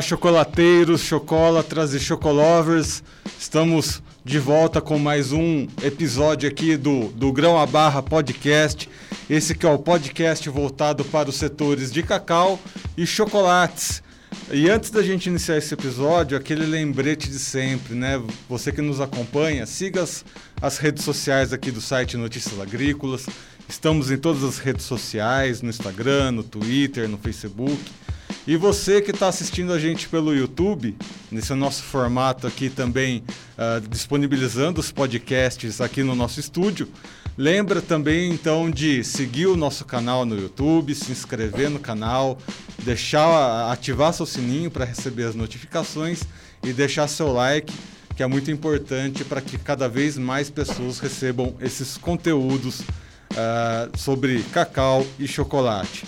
Olá, chocolateiros, chocolatras e chocolovers. Estamos de volta com mais um episódio aqui do, do Grão a Barra Podcast. Esse que é o podcast voltado para os setores de cacau e chocolates. E antes da gente iniciar esse episódio, aquele lembrete de sempre, né? Você que nos acompanha, siga as, as redes sociais aqui do site Notícias Agrícolas. Estamos em todas as redes sociais, no Instagram, no Twitter, no Facebook. E você que está assistindo a gente pelo YouTube, nesse nosso formato aqui também, uh, disponibilizando os podcasts aqui no nosso estúdio, lembra também então de seguir o nosso canal no YouTube, se inscrever no canal, deixar ativar seu sininho para receber as notificações e deixar seu like, que é muito importante para que cada vez mais pessoas recebam esses conteúdos uh, sobre cacau e chocolate.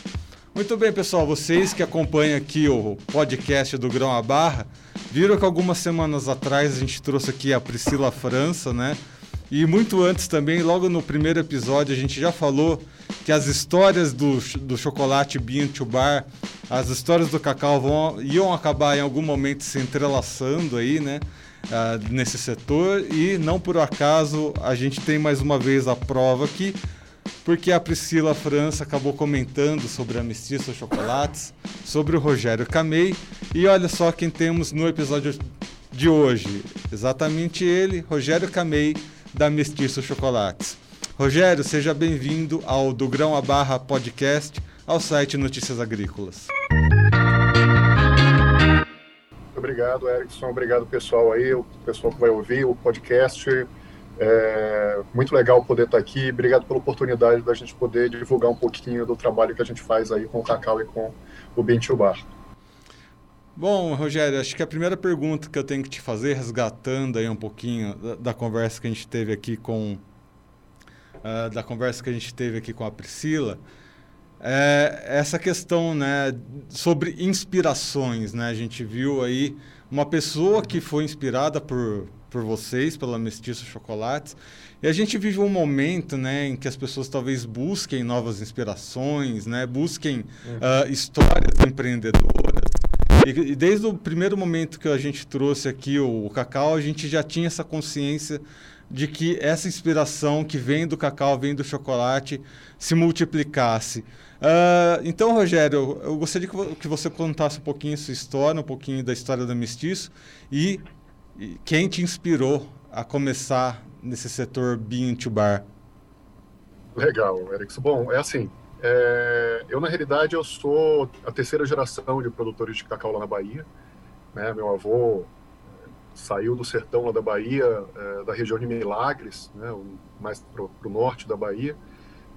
Muito bem, pessoal, vocês que acompanham aqui o podcast do Grão a Barra, viram que algumas semanas atrás a gente trouxe aqui a Priscila França, né? E muito antes também, logo no primeiro episódio, a gente já falou que as histórias do, do chocolate Bean to Bar, as histórias do cacau vão, iam acabar em algum momento se entrelaçando aí, né? Uh, nesse setor e não por acaso a gente tem mais uma vez a prova aqui porque a Priscila França acabou comentando sobre a Mestiça Chocolates, sobre o Rogério Camei, e olha só quem temos no episódio de hoje. Exatamente ele, Rogério Camei, da Mestiço Chocolates. Rogério, seja bem-vindo ao Do Grão a Barra Podcast, ao site Notícias Agrícolas. Obrigado, Erickson. Obrigado, pessoal aí, o pessoal que vai ouvir o podcast. É muito legal poder estar aqui. Obrigado pela oportunidade da gente poder divulgar um pouquinho do trabalho que a gente faz aí com o Cacau e com o Bentil Bar. Bom, Rogério, acho que a primeira pergunta que eu tenho que te fazer, resgatando aí um pouquinho da, da conversa que a gente teve aqui com uh, da conversa que a gente teve aqui com a Priscila, é essa questão, né, sobre inspirações, né? A gente viu aí uma pessoa que foi inspirada por por vocês, pela Mestiço Chocolates. E a gente vive um momento né, em que as pessoas talvez busquem novas inspirações, né, busquem uh, histórias empreendedoras. E, e, desde o primeiro momento que a gente trouxe aqui o, o cacau, a gente já tinha essa consciência de que essa inspiração que vem do cacau, vem do chocolate, se multiplicasse. Uh, então, Rogério, eu gostaria que você contasse um pouquinho sua história, um pouquinho da história da Mestiço e e quem te inspirou a começar nesse setor bean to bar? Legal, Erickson. Bom, é assim, é, eu na realidade eu sou a terceira geração de produtores de cacau lá na Bahia. Né? Meu avô é, saiu do sertão lá da Bahia, é, da região de Milagres, né? mais para o norte da Bahia,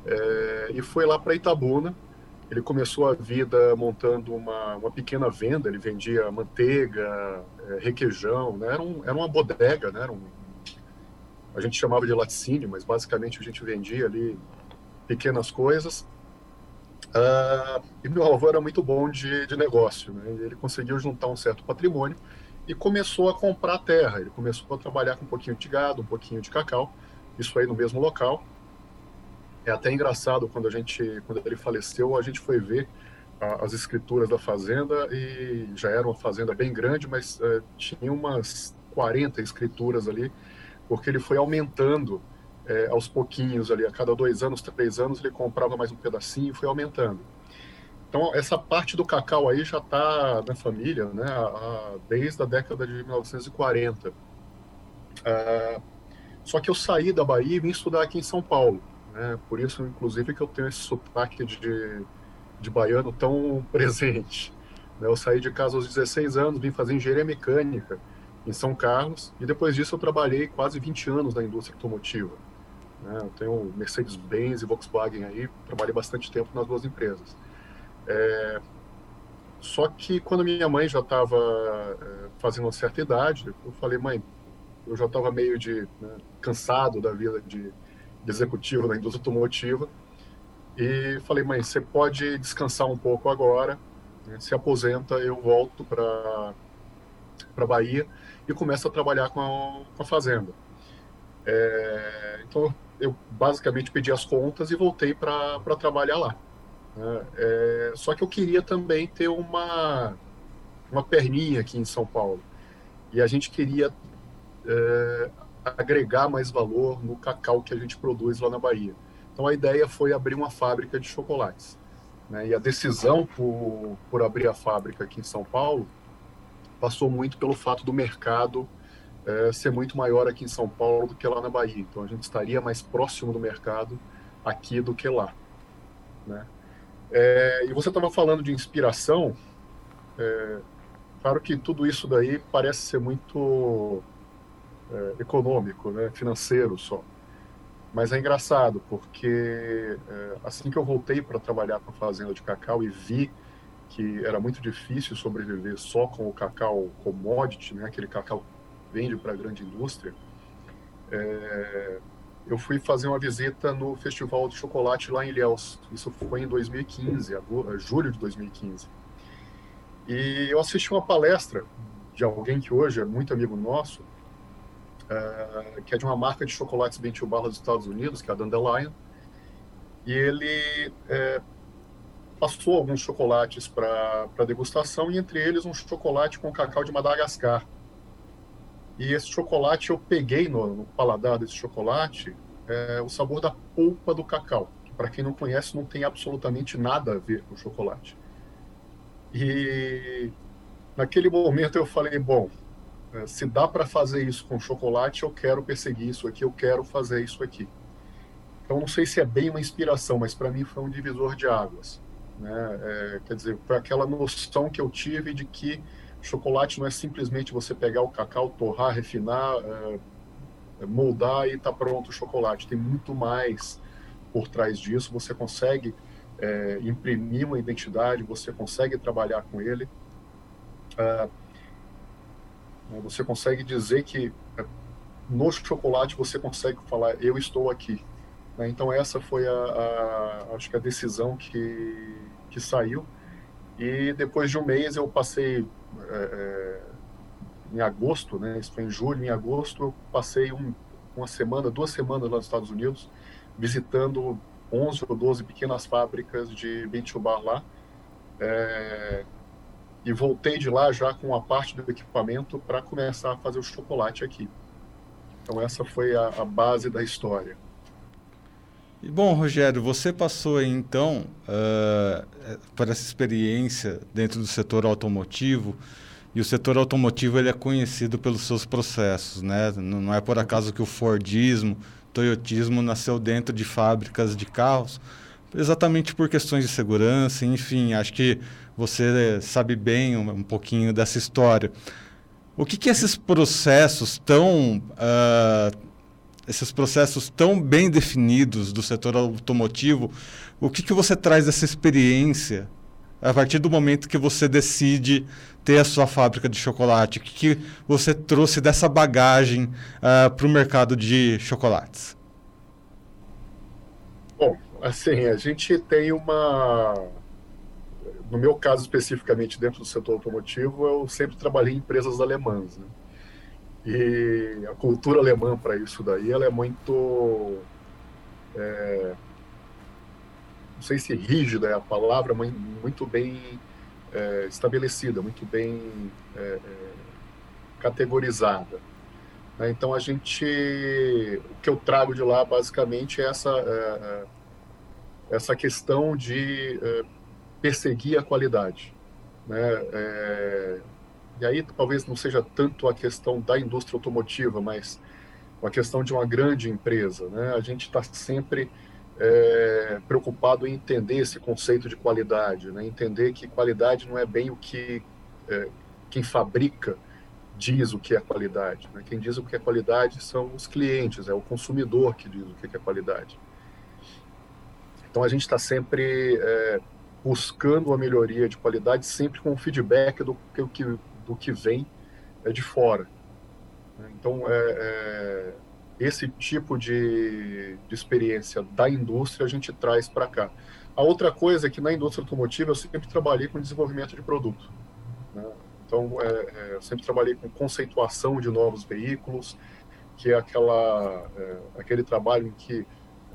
é, e foi lá para Itabuna ele começou a vida montando uma, uma pequena venda, ele vendia manteiga, é, requeijão, né? era, um, era uma bodega, né? Era um, a gente chamava de laticínio, mas basicamente a gente vendia ali pequenas coisas. Uh, e meu avô era muito bom de, de negócio, né? ele conseguiu juntar um certo patrimônio e começou a comprar terra. Ele começou a trabalhar com um pouquinho de gado, um pouquinho de cacau, isso aí no mesmo local. É até engraçado quando a gente, quando ele faleceu, a gente foi ver as escrituras da fazenda e já era uma fazenda bem grande, mas uh, tinha umas 40 escrituras ali, porque ele foi aumentando é, aos pouquinhos ali, a cada dois anos, três anos, ele comprava mais um pedacinho e foi aumentando. Então, essa parte do cacau aí já está na família, né, a, a, desde a década de 1940. Uh, ah, só que eu saí da Bahia e vim estudar aqui em São Paulo. Né? Por isso, inclusive, que eu tenho esse sotaque de, de baiano tão presente. Né? Eu saí de casa aos 16 anos, vim fazer engenharia mecânica em São Carlos, e depois disso eu trabalhei quase 20 anos na indústria automotiva. Né? Eu tenho Mercedes-Benz e Volkswagen aí, trabalhei bastante tempo nas duas empresas. É... Só que quando minha mãe já estava é, fazendo uma certa idade, eu falei, mãe, eu já estava meio de né, cansado da vida de executivo da indústria automotiva. E falei, mãe, você pode descansar um pouco agora, né? se aposenta, eu volto para para Bahia e começo a trabalhar com a, com a fazenda. É, então eu basicamente pedi as contas e voltei para trabalhar lá. Né? É, só que eu queria também ter uma uma perninha aqui em São Paulo. E a gente queria é, agregar mais valor no cacau que a gente produz lá na Bahia. Então a ideia foi abrir uma fábrica de chocolates. Né? E a decisão por, por abrir a fábrica aqui em São Paulo passou muito pelo fato do mercado é, ser muito maior aqui em São Paulo do que lá na Bahia. Então a gente estaria mais próximo do mercado aqui do que lá. Né? É, e você estava falando de inspiração. É, claro que tudo isso daí parece ser muito é, econômico, né, financeiro só. Mas é engraçado, porque é, assim que eu voltei para trabalhar com a fazenda de cacau e vi que era muito difícil sobreviver só com o cacau commodity, né, aquele cacau que vende para a grande indústria, é, eu fui fazer uma visita no Festival de Chocolate lá em Ilhéus. Isso foi em 2015, julho de 2015. E eu assisti uma palestra de alguém que hoje é muito amigo nosso, uh, que é de uma marca de chocolates Bentil Barra dos Estados Unidos, que é a Dandelion. E ele é, passou alguns chocolates para degustação, e entre eles um chocolate com cacau de Madagascar. E esse chocolate eu peguei no, no paladar desse chocolate é, o sabor da polpa do cacau, que para quem não conhece não tem absolutamente nada a ver com chocolate. E naquele momento eu falei, bom, é, se dá para fazer isso com chocolate, eu quero perseguir isso aqui, eu quero fazer isso aqui. Então, não sei se é bem uma inspiração, mas para mim foi um divisor de águas. Né? É, quer dizer, foi aquela noção que eu tive de que chocolate não é simplesmente você pegar o cacau, torrar, refinar, é, é moldar e está pronto o chocolate. Tem muito mais por trás disso. Você consegue é, imprimir uma identidade, você consegue trabalhar com ele. Uh, você consegue dizer que é, no chocolate você consegue falar eu estou aqui. Né? Então essa foi a, a, acho que a decisão que, que saiu. E depois de um mês eu passei é, é, em agosto, né? Isso foi em julho, em agosto eu passei um, uma semana, duas semanas lá nos Estados Unidos visitando 11 ou 12 pequenas fábricas de Bentilbar lá. É, e voltei de lá já com a parte do equipamento para começar a fazer o chocolate aqui. Então essa foi a, a base da história. E bom, Rogério, você passou então uh, por essa experiência dentro do setor automotivo e o setor automotivo ele é conhecido pelos seus processos, né? Não é por acaso que o Fordismo, Toyotismo nasceu dentro de fábricas de carros, exatamente por questões de segurança, enfim, acho que você sabe bem um, um pouquinho dessa história. O que, que esses processos tão uh, esses processos tão bem definidos do setor automotivo, o que, que você traz dessa experiência a partir do momento que você decide ter a sua fábrica de chocolate? O que, que você trouxe dessa bagagem uh, ah, para o mercado de chocolates? Bom, assim, a gente tem uma no meu caso especificamente dentro do setor automotivo, eu sempre trabalhei em empresas alemãs, né? E a cultura alemã para isso daí, ela é muito é, não sei se rígida é a palavra, mas muito bem é, estabelecida, muito bem é, é categorizada. Né? Então a gente, o que eu trago de lá basicamente é essa é, é, essa questão de perseguir a qualidade. Né? É, e aí talvez não seja tanto a questão da indústria automotiva, mas a questão de uma grande empresa. Né? A gente está sempre é, preocupado em entender esse conceito de qualidade, né? entender que qualidade não é bem o que é, quem fabrica diz o que é qualidade. Né? Quem diz o que é qualidade são os clientes, é o consumidor que diz o que é qualidade. Então a gente está sempre é, buscando uma melhoria de qualidade, sempre com o feedback do que, do que vem é, de fora. Então, é, é, esse tipo de, de experiência da indústria a gente traz para cá. A outra coisa é que na indústria automotiva eu sempre trabalhei com desenvolvimento de produto. Né? Então, é, é, eu sempre trabalhei com conceituação de novos veículos, que é aquela, é, aquele trabalho em que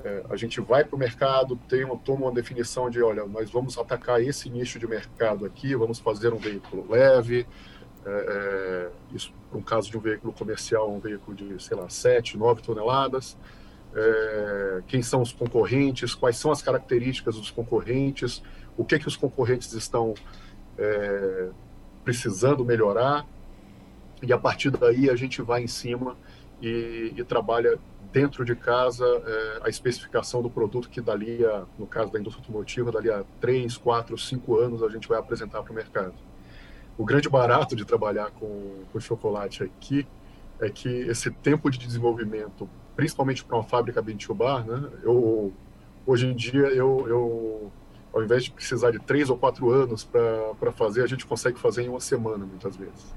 é, a gente vai para o mercado, tem toma uma definição de, olha, nós vamos atacar esse nicho de mercado aqui, vamos fazer um veículo leve, é, é, isso no caso de um veículo comercial, um veículo de, sei lá, 7, 9 toneladas, é, quem são os concorrentes, quais são as características dos concorrentes, o que que os concorrentes estão é, precisando melhorar, e a partir daí a gente vai em cima e, e trabalha dentro de casa é, a especificação do produto que dali a, no caso da indústria automotiva, dali a 3, 4, 5 anos a gente vai apresentar para o mercado. O grande barato de trabalhar com, com chocolate aqui é que esse tempo de desenvolvimento, principalmente para uma fábrica Bintubar, né, eu, hoje em dia eu, eu ao invés de precisar de três ou quatro anos para fazer, a gente consegue fazer em uma semana muitas vezes.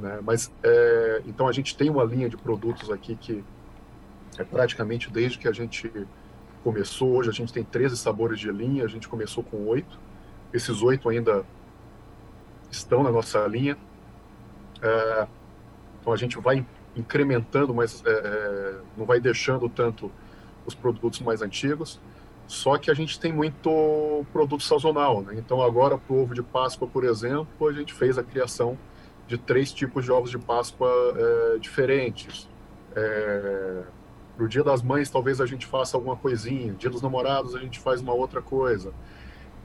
Né? Mas é, então a gente tem uma linha de produtos aqui que é praticamente desde que a gente começou. Hoje a gente tem 13 sabores de linha, a gente começou com oito. Esses oito ainda estão na nossa linha. É, então a gente vai incrementando, mas é, é, não vai deixando tanto os produtos mais antigos. Só que a gente tem muito produto sazonal, né? Então agora para o ovo de Páscoa, por exemplo, a gente fez a criação de três tipos de ovos de Páscoa é, diferentes. É, para o Dia das Mães, talvez a gente faça alguma coisinha. Dia dos Namorados, a gente faz uma outra coisa.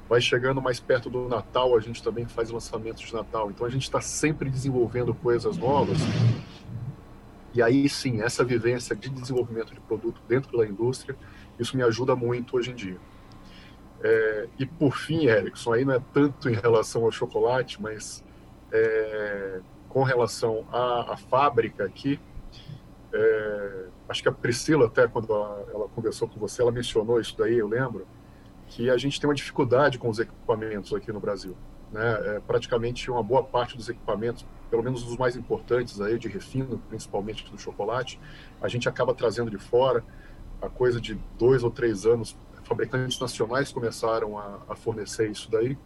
Vai chegando mais perto do Natal, a gente também faz lançamentos de Natal. Então a gente está sempre desenvolvendo coisas novas. E aí sim, essa vivência de desenvolvimento de produto dentro da indústria isso me ajuda muito hoje em dia. É, e por fim, Erickson, aí não é tanto em relação ao chocolate, mas é, com relação à, à fábrica aqui, é, acho que a Priscila até quando ela, ela, conversou com você, ela mencionou isso daí, eu lembro, que a gente tem uma dificuldade com os equipamentos aqui no Brasil. Né? É, praticamente uma boa parte dos equipamentos, pelo menos os mais importantes aí de refino, principalmente do chocolate, a gente acaba trazendo de fora a coisa de dois ou três anos, fabricantes nacionais começaram a, a fornecer isso daí.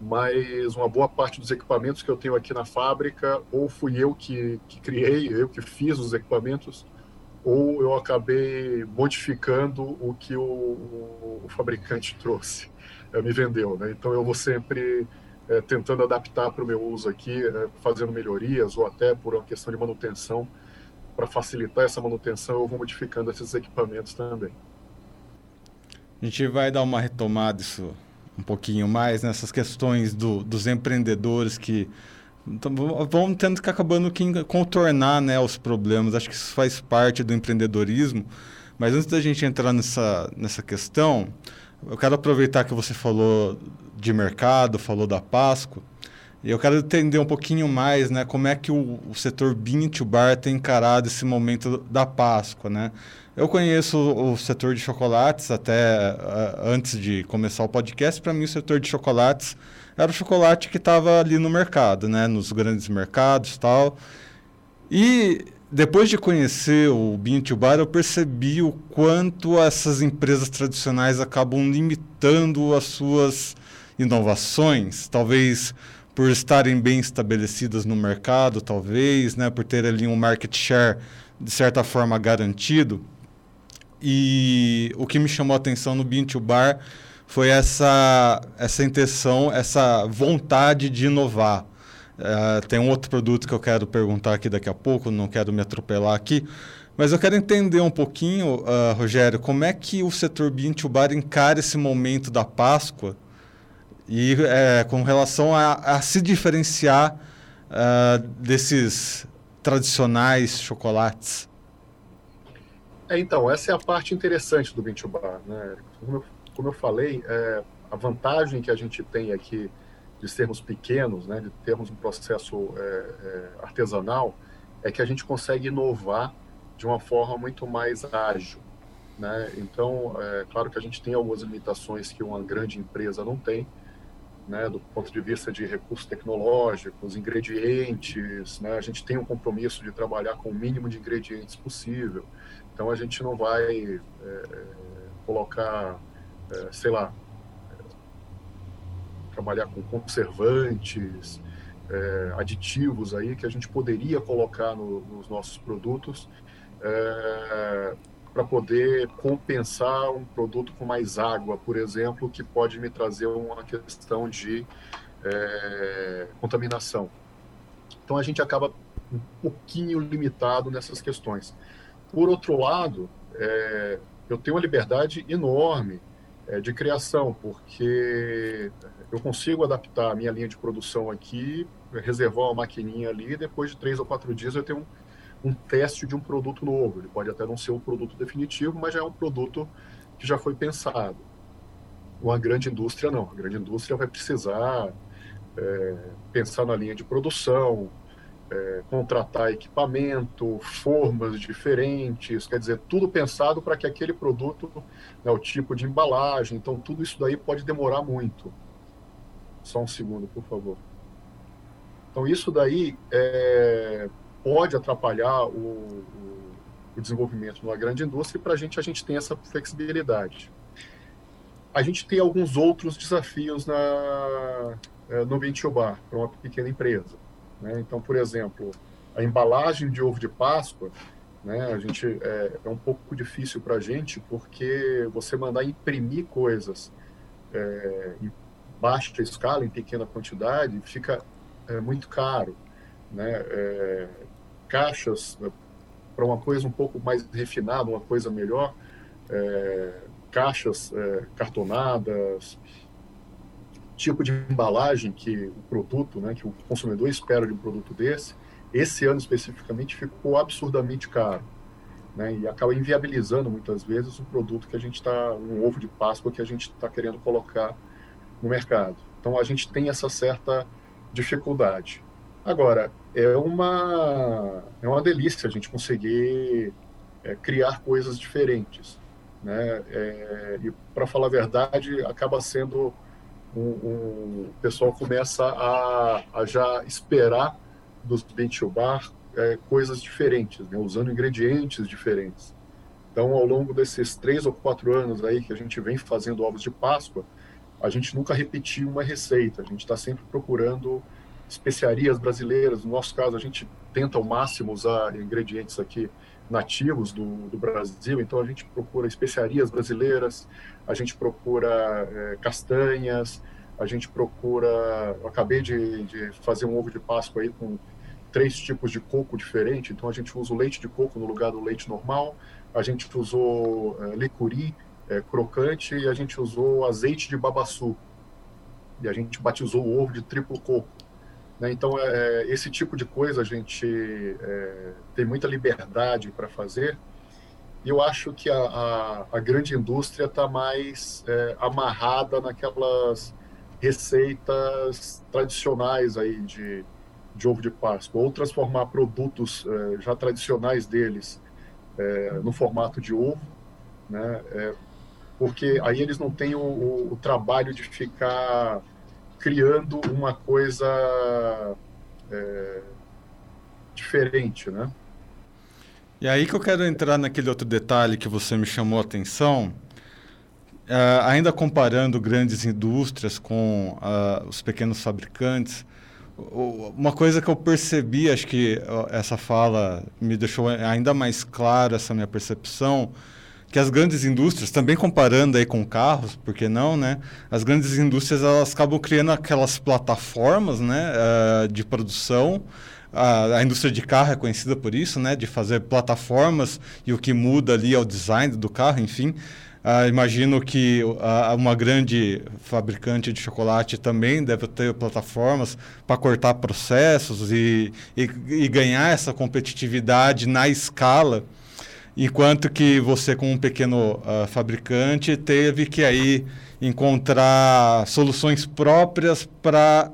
Mas uma boa parte dos equipamentos que eu tenho aqui na fábrica, ou fui eu que, que criei, eu que fiz os equipamentos, ou eu acabei modificando o que o, o, fabricante trouxe, é, me vendeu. Né? Então eu vou sempre é, tentando adaptar para o meu uso aqui, é, fazendo melhorias, ou até por uma questão de manutenção, para facilitar essa manutenção, eu vou modificando esses equipamentos também. A gente vai dar uma retomada isso um pouquinho mais nessas questões do, dos empreendedores que vão tendo que acabando que contornar né, os problemas. Acho que isso faz parte do empreendedorismo. Mas antes da gente entrar nessa, nessa questão, eu quero aproveitar que você falou de mercado, falou da Páscoa. Eu quero entender um pouquinho mais, né, como é que o, o setor bean to bar tem encarado esse momento da Páscoa, né? Eu conheço o, setor de chocolates até uh, antes de começar o podcast. Para mim, o setor de chocolates era o chocolate que estava ali no mercado, né, nos grandes mercados, tal. E depois de conhecer o bean to bar, eu percebi o quanto essas empresas tradicionais acabam limitando as suas inovações, talvez por estarem bem estabelecidas no mercado, talvez, né, por ter ali um market share de certa forma garantido. E o que me chamou a atenção no Bean to Bar foi essa, essa intenção, essa vontade de inovar. Uh, tem um outro produto que eu quero perguntar aqui daqui a pouco, não quero me atropelar aqui, mas eu quero entender um pouquinho, uh, Rogério, como é que o setor Bean to Bar encara esse momento da Páscoa e é, com relação a, a se diferenciar uh, desses tradicionais chocolates. É, então, essa é a parte interessante do Vintage Bar. Né? Como, eu, como eu falei, é, a vantagem que a gente tem aqui de sermos pequenos, né, de termos um processo é, é, artesanal, é que a gente consegue inovar de uma forma muito mais ágil. Né? Então, é claro que a gente tem algumas limitações que uma grande empresa não tem, né, do ponto de vista de recursos tecnológicos, ingredientes, né, a gente tem um compromisso de trabalhar com o mínimo de ingredientes possível. Então a gente não vai é, colocar, é, sei lá, trabalhar com conservantes, é, aditivos aí que a gente poderia colocar no, nos nossos produtos, é, para poder compensar um produto com mais água, por exemplo, que pode me trazer uma questão de é, contaminação. Então a gente acaba um pouquinho limitado nessas questões. Por outro lado, é, eu tenho uma liberdade enorme é, de criação, porque eu consigo adaptar a minha linha de produção aqui, reservar uma maquininha ali, e depois de três ou quatro dias eu tenho um, um teste de um produto novo. Ele pode até não ser um produto definitivo, mas já é um produto que já foi pensado. Uma grande indústria não. A grande indústria vai precisar é, pensar na linha de produção, é, contratar equipamento, formas diferentes, quer dizer, tudo pensado para que aquele produto, né, o tipo de embalagem, então tudo isso daí pode demorar muito. Só um segundo, por favor. Então isso daí é, pode atrapalhar o, o, desenvolvimento numa grande indústria e para a gente a gente tem essa flexibilidade. A gente tem alguns outros desafios na, é, no Ventiobar para uma pequena empresa né? Então, por exemplo, a embalagem de ovo de Páscoa, né, a gente é, é um pouco difícil para a gente porque você mandar imprimir coisas é, em baixa escala, em pequena quantidade, fica é, muito caro. Né? É, caixas né, para uma coisa um pouco mais refinada, uma coisa melhor, é, caixas é, cartonadas, tipo de embalagem que o produto, né, que o consumidor espera de um produto desse, esse ano especificamente ficou absurdamente caro. Né, e acaba inviabilizando muitas vezes o produto que a gente está, um ovo de Páscoa que a gente está querendo colocar no mercado. Então a gente tem essa certa dificuldade. Agora, é uma, é uma delícia a gente conseguir é, criar coisas diferentes. Né? É, e, para falar a verdade, acaba sendo o, o pessoal começa a, a, já esperar dos Bentiobar é, coisas diferentes, né, usando ingredientes diferentes. Então, ao longo desses três ou quatro anos aí que a gente vem fazendo ovos de Páscoa, a gente nunca repetiu uma receita. A gente está sempre procurando especiarias brasileiras. No nosso caso, a gente tenta ao máximo usar ingredientes aqui nativos do, do Brasil. Então, a gente procura especiarias brasileiras, a gente procura é, castanhas, a gente procura. Eu acabei de, de, fazer um ovo de Páscoa aí com três tipos de coco diferente. Então a gente usa o leite de coco no lugar do leite normal. A gente usou é, licuri é, crocante e a gente usou azeite de babaçu. E a gente batizou o ovo de triplo coco. Né? Então é, é esse tipo de coisa a gente é, tem muita liberdade para fazer e eu acho que a, a, a grande indústria está mais é, amarrada naquelas receitas tradicionais aí de, de ovo de Páscoa, ou transformar produtos é, já tradicionais deles é, no formato de ovo, né? Porque aí eles não têm o, o, o, trabalho de ficar criando uma coisa é, diferente, né? E aí que eu quero entrar naquele outro detalhe que você me chamou a atenção, uh, ainda comparando grandes indústrias com uh, os pequenos fabricantes, uma coisa que eu percebi, acho que essa fala me deixou ainda mais clara essa minha percepção, que as grandes indústrias, também comparando aí com carros, por que não, né? As grandes indústrias elas acabam criando aquelas plataformas, né, uh, de produção a, a, indústria de carro é conhecida por isso, né? De fazer plataformas e o que muda ali é o design do carro, enfim. Uh, imagino que uh, uma grande fabricante de chocolate também deve ter plataformas para cortar processos e, e, e, ganhar essa competitividade na escala, enquanto que você, como um pequeno uh, fabricante, teve que aí encontrar soluções próprias para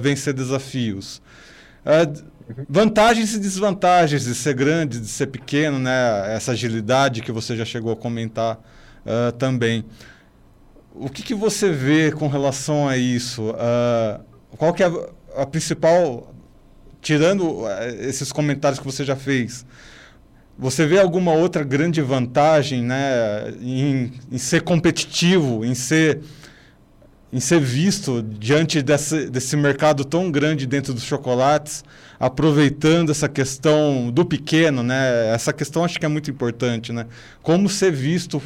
vencer desafios. Uh, vantagens e desvantagens de ser grande, de ser pequeno, né? Essa agilidade que você já chegou a comentar uh, também. O que, que, você vê com relação a isso? Uh, qual que é a, a, principal, tirando esses comentários que você já fez, você vê alguma outra grande vantagem, né, em, em ser competitivo, em ser em ser visto diante desse, desse mercado tão grande dentro dos chocolates, aproveitando essa questão do pequeno, né? Essa questão acho que é muito importante, né? Como ser visto,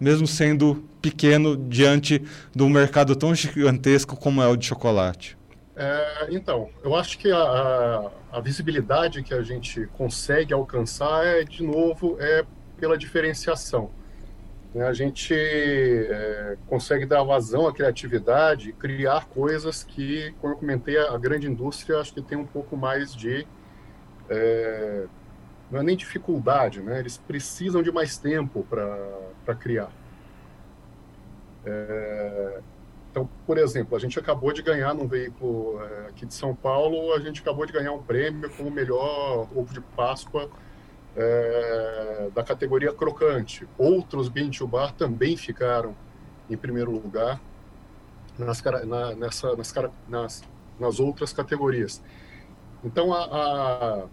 mesmo sendo pequeno, diante do mercado tão gigantesco como é o de chocolate. É, então, eu acho que a, a, visibilidade que a gente consegue alcançar é, de novo, é pela diferenciação. Né? A gente é, consegue dar vazão à criatividade, criar coisas que, como eu comentei, a grande indústria acho que tem um pouco mais de. É, não é nem dificuldade, né? eles precisam de mais tempo para criar. É, então, por exemplo, a gente acabou de ganhar num veículo é, aqui de São Paulo, a gente acabou de ganhar um prêmio como melhor ovo de Páscoa é, da categoria crocante. Outros bean bar também ficaram em primeiro lugar nas, na, nessa, nas, nas, nas outras categorias. Então, a, a,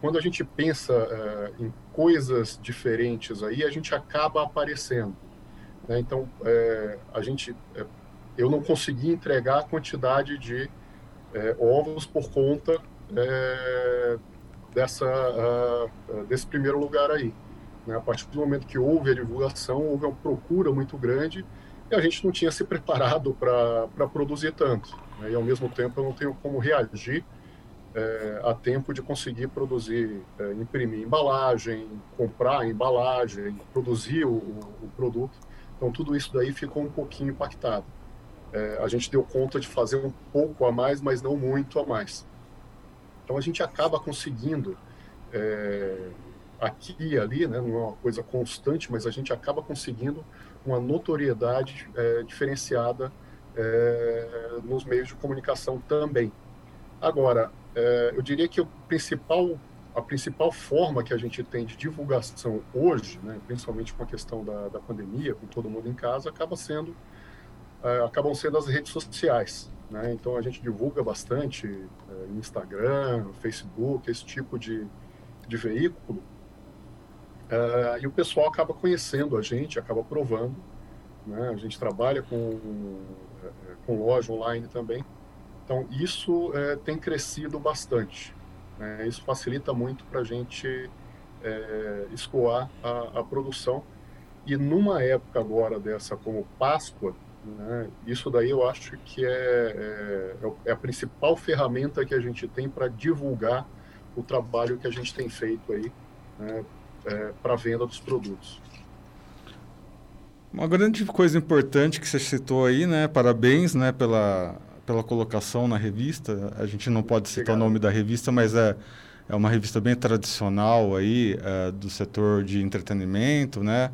quando a gente pensa é, em coisas diferentes aí, a gente acaba aparecendo. Né? Então, é, a gente, é, eu não consegui entregar a quantidade de é, ovos por conta é, dessa, uh, desse primeiro lugar aí. Né? A partir do momento que houve a divulgação, houve uma procura muito grande e a gente não tinha se preparado para produzir tanto. Né? E, ao mesmo tempo, eu não tenho como reagir é, a tempo de conseguir produzir, é, imprimir embalagem, comprar embalagem, produzir o, o, produto. Então, tudo isso daí ficou um pouquinho impactado. É, a gente deu conta de fazer um pouco a mais, mas não muito a mais. Então a gente acaba conseguindo é, aqui e ali, né, não é uma coisa constante, mas a gente acaba conseguindo uma notoriedade é, diferenciada é, nos meios de comunicação também. Agora, é, eu diria que o principal, a principal forma que a gente tem de divulgação hoje, né, principalmente com a questão da, da pandemia, com todo mundo em casa, acaba sendo, é, acabam sendo as redes sociais. Né? Então a gente divulga bastante é, Instagram, Facebook, esse tipo de, de veículo. É, e o pessoal acaba conhecendo a gente, acaba provando. Né? A gente trabalha com, é, com loja online também. Então isso tem crescido bastante. Né? Isso facilita muito para a gente é, escoar a, a produção. E numa época agora dessa como Páscoa, né? Isso daí eu acho que é, é, é, a principal ferramenta que a gente tem para divulgar o trabalho que a gente tem feito aí né, é, para venda dos produtos. Uma grande coisa importante que você citou aí, né? Parabéns, né, pela pela colocação na revista. A gente não pode citar o nome da revista, mas é é uma revista bem tradicional aí é, do setor de entretenimento, né?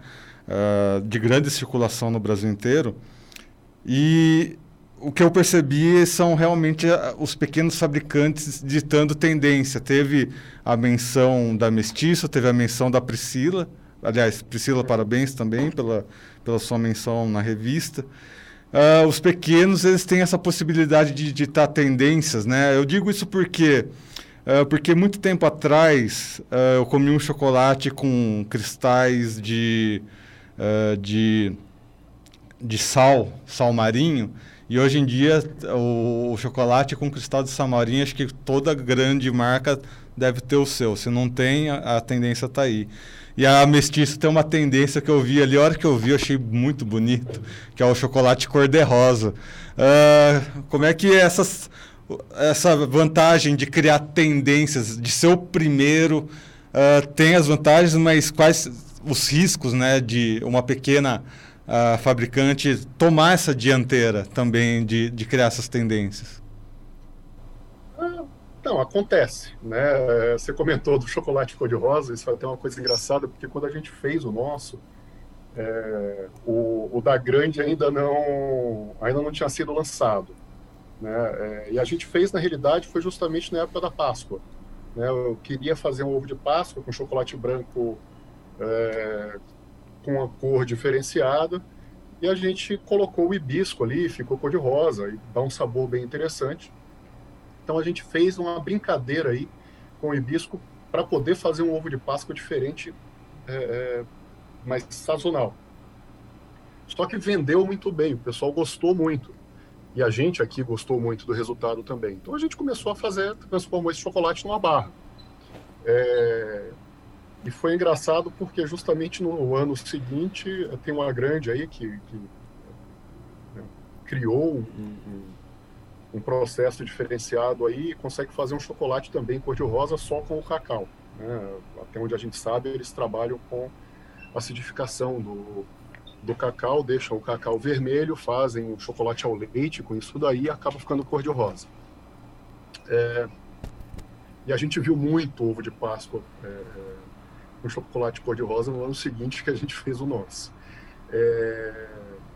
É, de grande circulação no Brasil inteiro. E o que eu percebi são realmente ah, os pequenos fabricantes ditando tendência. Teve a menção da Mestiço, teve a menção da Priscila. Aliás, Priscila, parabéns também pela, pela sua menção na revista. Uh, os pequenos eles têm essa possibilidade de ditar tendências, né? Eu digo isso porque uh, porque muito tempo atrás uh, eu comi um chocolate com cristais de de de sal, sal marinho, e hoje em dia o, o, chocolate com cristal de sal marinho, acho que toda grande marca deve ter o seu. Se não tem, a, a tendência está aí. E a Mestiça tem uma tendência que eu vi ali, a hora que eu vi eu achei muito bonito, que é o chocolate cor-de-rosa. Uh, como é que essas, essa vantagem de criar tendências, de ser o primeiro, uh, tem as vantagens, mas quais os riscos né, de uma pequena a fabricante tomar essa dianteira também de, de criar essas tendências? Não, acontece. Né? É, você comentou do chocolate cor-de-rosa, isso foi até uma coisa engraçada, porque quando a gente fez o nosso, é, o, o, da grande ainda não, ainda não tinha sido lançado. Né? É, e a gente fez, na realidade, foi justamente na época da Páscoa. Né? Eu queria fazer um ovo de Páscoa com chocolate branco é, com uma cor diferenciada. E a gente colocou o hibisco ali, ficou cor de rosa, e dá um sabor bem interessante. Então a gente fez uma brincadeira aí com o hibisco para poder fazer um ovo de Páscoa diferente, é, é, mais sazonal. Só que vendeu muito bem, o pessoal gostou muito. E a gente aqui gostou muito do resultado também. Então a gente começou a fazer, transformou esse chocolate numa barra. É... E foi engraçado porque justamente no ano seguinte tem uma grande aí que, que né, criou um, um, um, processo diferenciado aí e consegue fazer um chocolate também cor-de-rosa só com o cacau. Né? Até onde a gente sabe, eles trabalham com acidificação do, do cacau, deixam o cacau vermelho, fazem um chocolate ao leite com isso daí e acaba ficando cor-de-rosa. É, e a gente viu muito ovo de Páscoa é, com chocolate cor-de-rosa no ano seguinte que a gente fez o nosso. É,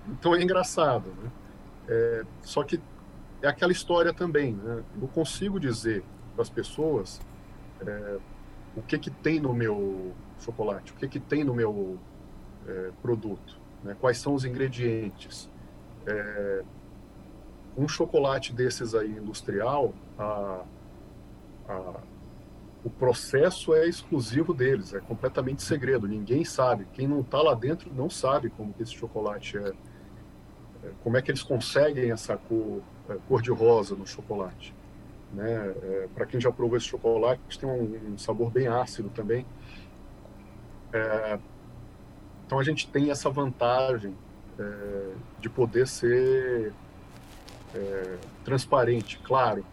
então é engraçado, né? É, só que é aquela história também, né? Eu consigo dizer para as pessoas é, o que que tem no meu chocolate, o que que tem no meu é, produto né? quais são os ingredientes. É, um chocolate desses aí industrial, a, a, o processo é exclusivo deles, é completamente segredo, ninguém sabe. Quem não está lá dentro não sabe como que esse chocolate é, como é que eles conseguem essa cor, é, cor de rosa no chocolate. Né? É, Para quem já provou esse chocolate, tem um, um sabor bem ácido também. É, então a gente tem essa vantagem é, de poder ser é, transparente, claro.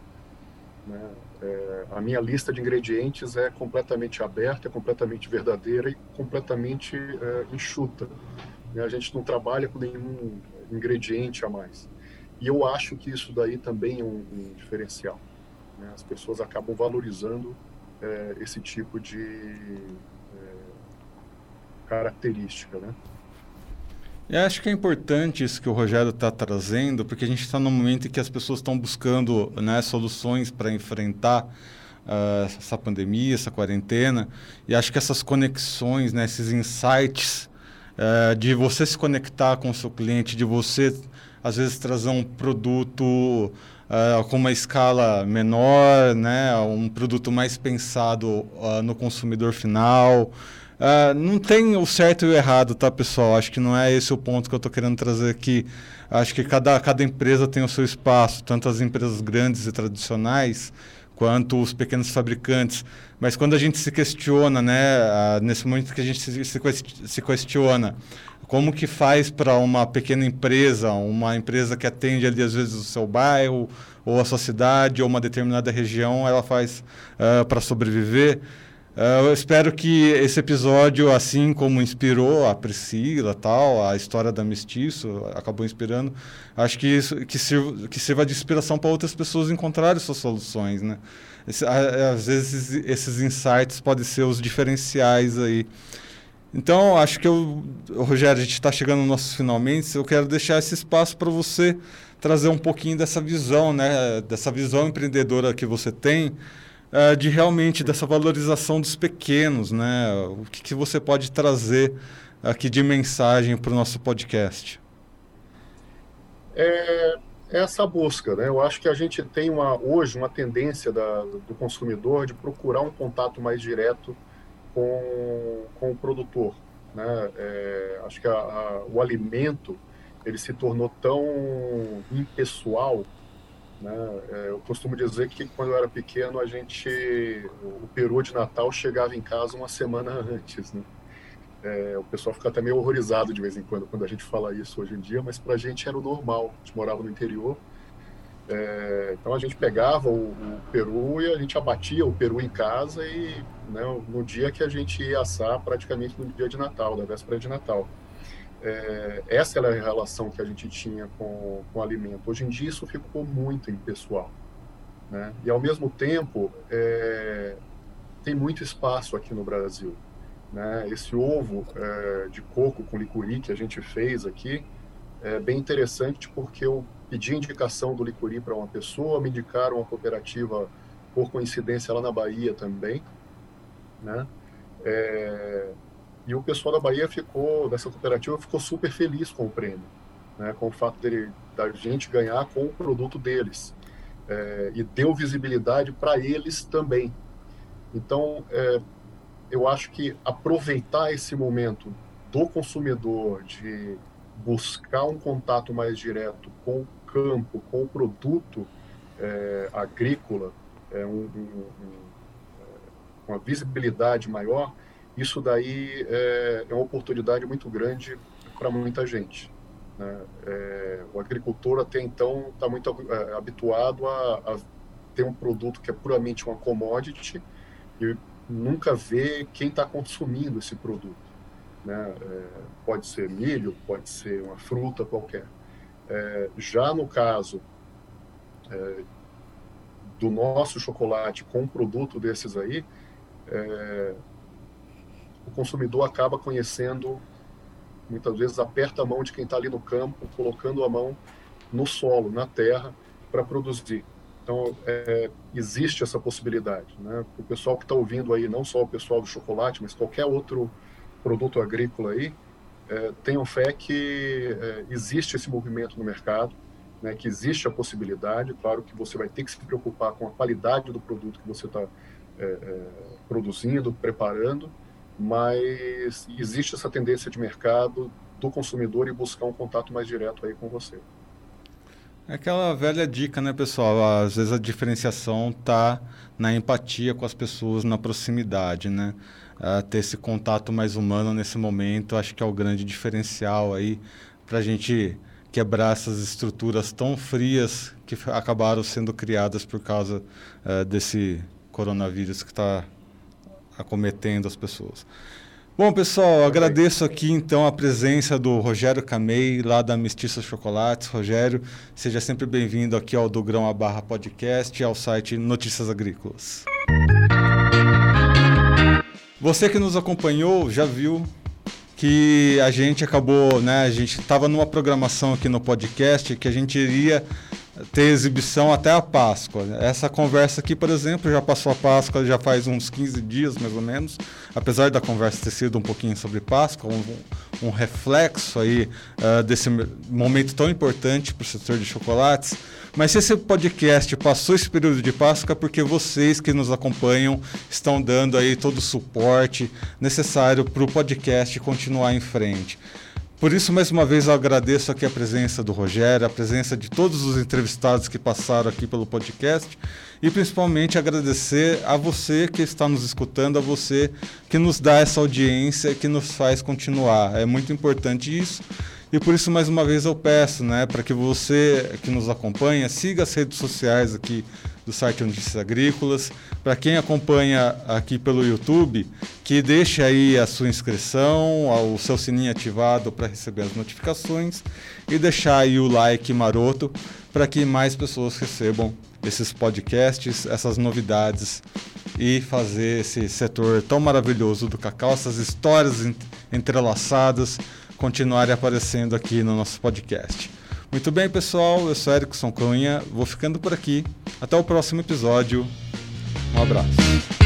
Né? É, a minha lista de ingredientes é completamente aberta, é completamente verdadeira e completamente é, enxuta. A gente não trabalha com nenhum ingrediente a mais. E eu acho que isso daí também é um, um diferencial. Né? As pessoas acabam valorizando é, esse tipo de característica, né? Eu acho que é importante isso que o Rogério está trazendo, porque a gente está num momento em que as pessoas estão buscando né, soluções para enfrentar uh, essa pandemia, essa quarentena, e acho que essas conexões, né, esses insights uh, de você se conectar com o seu cliente, de você às vezes trazer um produto uh, com uma escala menor, né, um produto mais pensado no consumidor final. Uh, não tem o certo e o errado, tá, pessoal? Acho que não é esse o ponto que eu estou querendo trazer aqui. Acho que cada, cada empresa tem o seu espaço, tanto as empresas grandes e tradicionais, quanto os pequenos fabricantes. Mas quando a gente se questiona, né, nesse momento que a gente se, se questiona, como que faz para uma pequena empresa, uma empresa que atende ali às vezes o seu bairro, ou a sua cidade, ou uma determinada região, ela faz uh, ah, para sobreviver? Uh, eu espero que esse episódio, assim como inspirou a Priscila, tal, a história da Mestiço, acabou inspirando, acho que isso que sirva, que sirva de inspiração para outras pessoas encontrarem suas soluções, né? Esse, às vezes esses insights podem ser os diferenciais aí. Então, acho que eu, Rogério, a gente está chegando nos nossos finalmente. Eu quero deixar esse espaço para você trazer um pouquinho dessa visão, né? Dessa visão empreendedora que você tem uh, de realmente dessa valorização dos pequenos, né? O que, que você pode trazer aqui de mensagem para o nosso podcast? É essa busca, né? Eu acho que a gente tem uma, hoje uma tendência da, do consumidor de procurar um contato mais direto com, com o produtor, né? É, acho que a, a, o alimento ele se tornou tão impessoal né? É, eu costumo dizer que quando eu era pequeno, a gente, o peru de Natal chegava em casa uma semana antes. Né? É, o pessoal fica até meio horrorizado de vez em quando quando a gente fala isso hoje em dia, mas para a gente era o normal. A gente morava no interior, é, então a gente pegava o, o, peru e a gente abatia o peru em casa e né, no dia que a gente ia assar, praticamente no dia de Natal, da véspera de Natal. É, essa era a relação que a gente tinha com, com o alimento. Hoje em dia isso ficou muito impessoal. Né? E ao mesmo tempo, é, tem muito espaço aqui no Brasil. Né? Esse ovo é, de coco com licuri que a gente fez aqui é bem interessante porque eu pedi indicação do licuri para uma pessoa, me indicaram uma cooperativa por coincidência lá na Bahia também. Né? É, e o pessoal da Bahia ficou, dessa cooperativa, ficou super feliz com o prêmio, né, com o fato dele, da gente ganhar com o produto deles. É, e deu visibilidade para eles também. Então, é, eu acho que aproveitar esse momento do consumidor, de buscar um contato mais direto com o campo, com o produto é, agrícola, é, um, um, um, uma visibilidade maior, isso daí é, é uma oportunidade muito grande para muita gente. Né? É, o agricultor até então está muito é, habituado a, a, ter um produto que é puramente uma commodity e nunca vê quem está consumindo esse produto. Né? É, pode ser milho, pode ser uma fruta qualquer. É, já no caso é, do nosso chocolate com um produto desses aí, é, o consumidor acaba conhecendo, muitas vezes aperta a mão de quem está ali no campo, colocando a mão no solo, na terra, para produzir. Então, é, existe essa possibilidade. Né? O pessoal que está ouvindo aí, não só o pessoal do chocolate, mas qualquer outro produto agrícola aí, é, tenham fé que é, existe esse movimento no mercado, né, que existe a possibilidade, claro que você vai ter que se preocupar com a qualidade do produto que você está é, é, produzindo, preparando, mas existe essa tendência de mercado do consumidor e buscar um contato mais direto aí com você. É aquela velha dica, né, pessoal? Às vezes a diferenciação está na empatia com as pessoas, na proximidade, né? Uh, ter esse contato mais humano nesse momento, acho que é o grande diferencial aí para a gente quebrar essas estruturas tão frias que acabaram sendo criadas por causa uh, desse coronavírus que está acometendo as pessoas. Bom, pessoal, agradeço aqui então a presença do Rogério Camei, lá da Mestiça Chocolates. Rogério, seja sempre bem-vindo aqui ao Do Grão a Barra Podcast e ao site Notícias Agrícolas. Você que nos acompanhou já viu que a gente acabou, né? A gente estava numa programação aqui no podcast que a gente iria ter exibição até a Páscoa. Essa conversa aqui, por exemplo, já passou a Páscoa, já faz uns 15 dias mais ou menos, apesar da conversa ter sido um pouquinho sobre Páscoa, um, um reflexo aí uh, desse momento tão importante para o setor de chocolates. Mas se esse podcast passou esse período de Páscoa, porque vocês que nos acompanham estão dando aí todo o suporte necessário para o podcast continuar em frente. Por isso, mais uma vez, eu agradeço aqui a presença do Rogério, a presença de todos os entrevistados que passaram aqui pelo podcast e principalmente agradecer a você que está nos escutando, a você que nos dá essa audiência, que nos faz continuar. É muito importante isso. E por isso, mais uma vez, eu peço né, para que você que nos acompanha siga as redes sociais aqui do site Notícias Agrícolas. Para quem acompanha aqui pelo YouTube, que deixe aí a sua inscrição, o seu sininho ativado para receber as notificações e deixar aí o like maroto para que mais pessoas recebam esses podcasts, essas novidades e fazer esse setor tão maravilhoso do cacau, essas histórias entrelaçadas continuarem aparecendo aqui no nosso podcast. Muito bem, pessoal, eu sou Erickson Cunha, vou ficando por aqui. Até o próximo episódio. Um abraço.